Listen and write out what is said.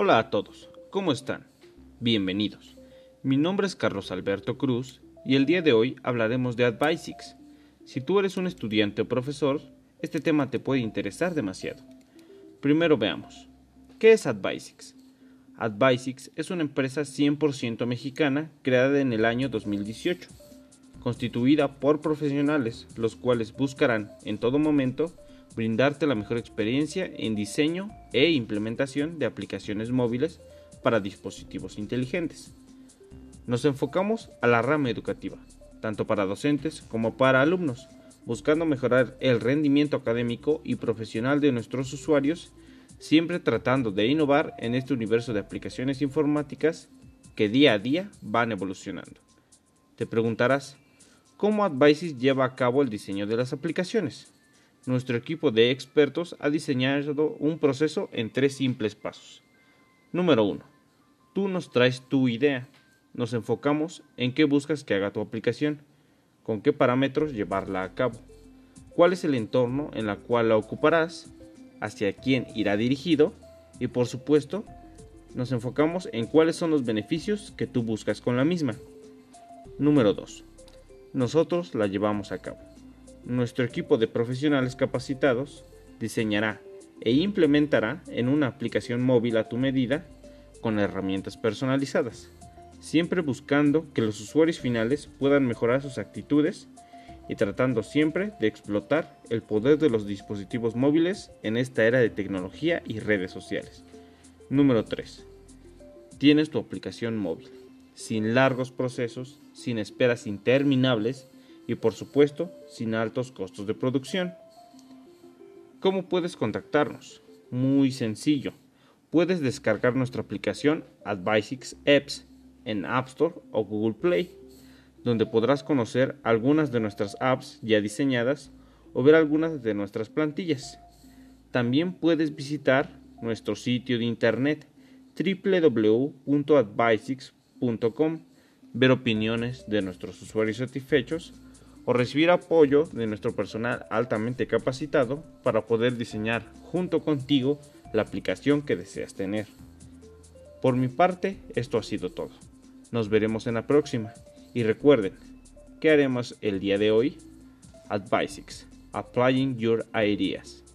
Hola a todos, ¿cómo están? Bienvenidos. Mi nombre es Carlos Alberto Cruz y el día de hoy hablaremos de AdVisics. Si tú eres un estudiante o profesor, este tema te puede interesar demasiado. Primero veamos, ¿qué es AdVisics? AdVisics es una empresa 100% mexicana creada en el año 2018, constituida por profesionales, los cuales buscarán en todo momento brindarte la mejor experiencia en diseño e implementación de aplicaciones móviles para dispositivos inteligentes. Nos enfocamos a la rama educativa, tanto para docentes como para alumnos, buscando mejorar el rendimiento académico y profesional de nuestros usuarios, siempre tratando de innovar en este universo de aplicaciones informáticas que día a día van evolucionando. Te preguntarás, ¿cómo Advices lleva a cabo el diseño de las aplicaciones? Nuestro equipo de expertos ha diseñado un proceso en tres simples pasos. Número 1. Tú nos traes tu idea. Nos enfocamos en qué buscas que haga tu aplicación, con qué parámetros llevarla a cabo, cuál es el entorno en el cual la ocuparás, hacia quién irá dirigido y por supuesto nos enfocamos en cuáles son los beneficios que tú buscas con la misma. Número 2. Nosotros la llevamos a cabo nuestro equipo de profesionales capacitados diseñará e implementará en una aplicación móvil a tu medida con herramientas personalizadas, siempre buscando que los usuarios finales puedan mejorar sus actitudes y tratando siempre de explotar el poder de los dispositivos móviles en esta era de tecnología y redes sociales. Número 3. Tienes tu aplicación móvil, sin largos procesos, sin esperas interminables y por supuesto sin altos costos de producción. ¿Cómo puedes contactarnos? Muy sencillo. Puedes descargar nuestra aplicación Advisix Apps en App Store o Google Play, donde podrás conocer algunas de nuestras apps ya diseñadas o ver algunas de nuestras plantillas. También puedes visitar nuestro sitio de internet www.advisix.com, ver opiniones de nuestros usuarios satisfechos, o recibir apoyo de nuestro personal altamente capacitado para poder diseñar junto contigo la aplicación que deseas tener. Por mi parte, esto ha sido todo. Nos veremos en la próxima. Y recuerden, ¿qué haremos el día de hoy? Advisix, Applying Your Ideas.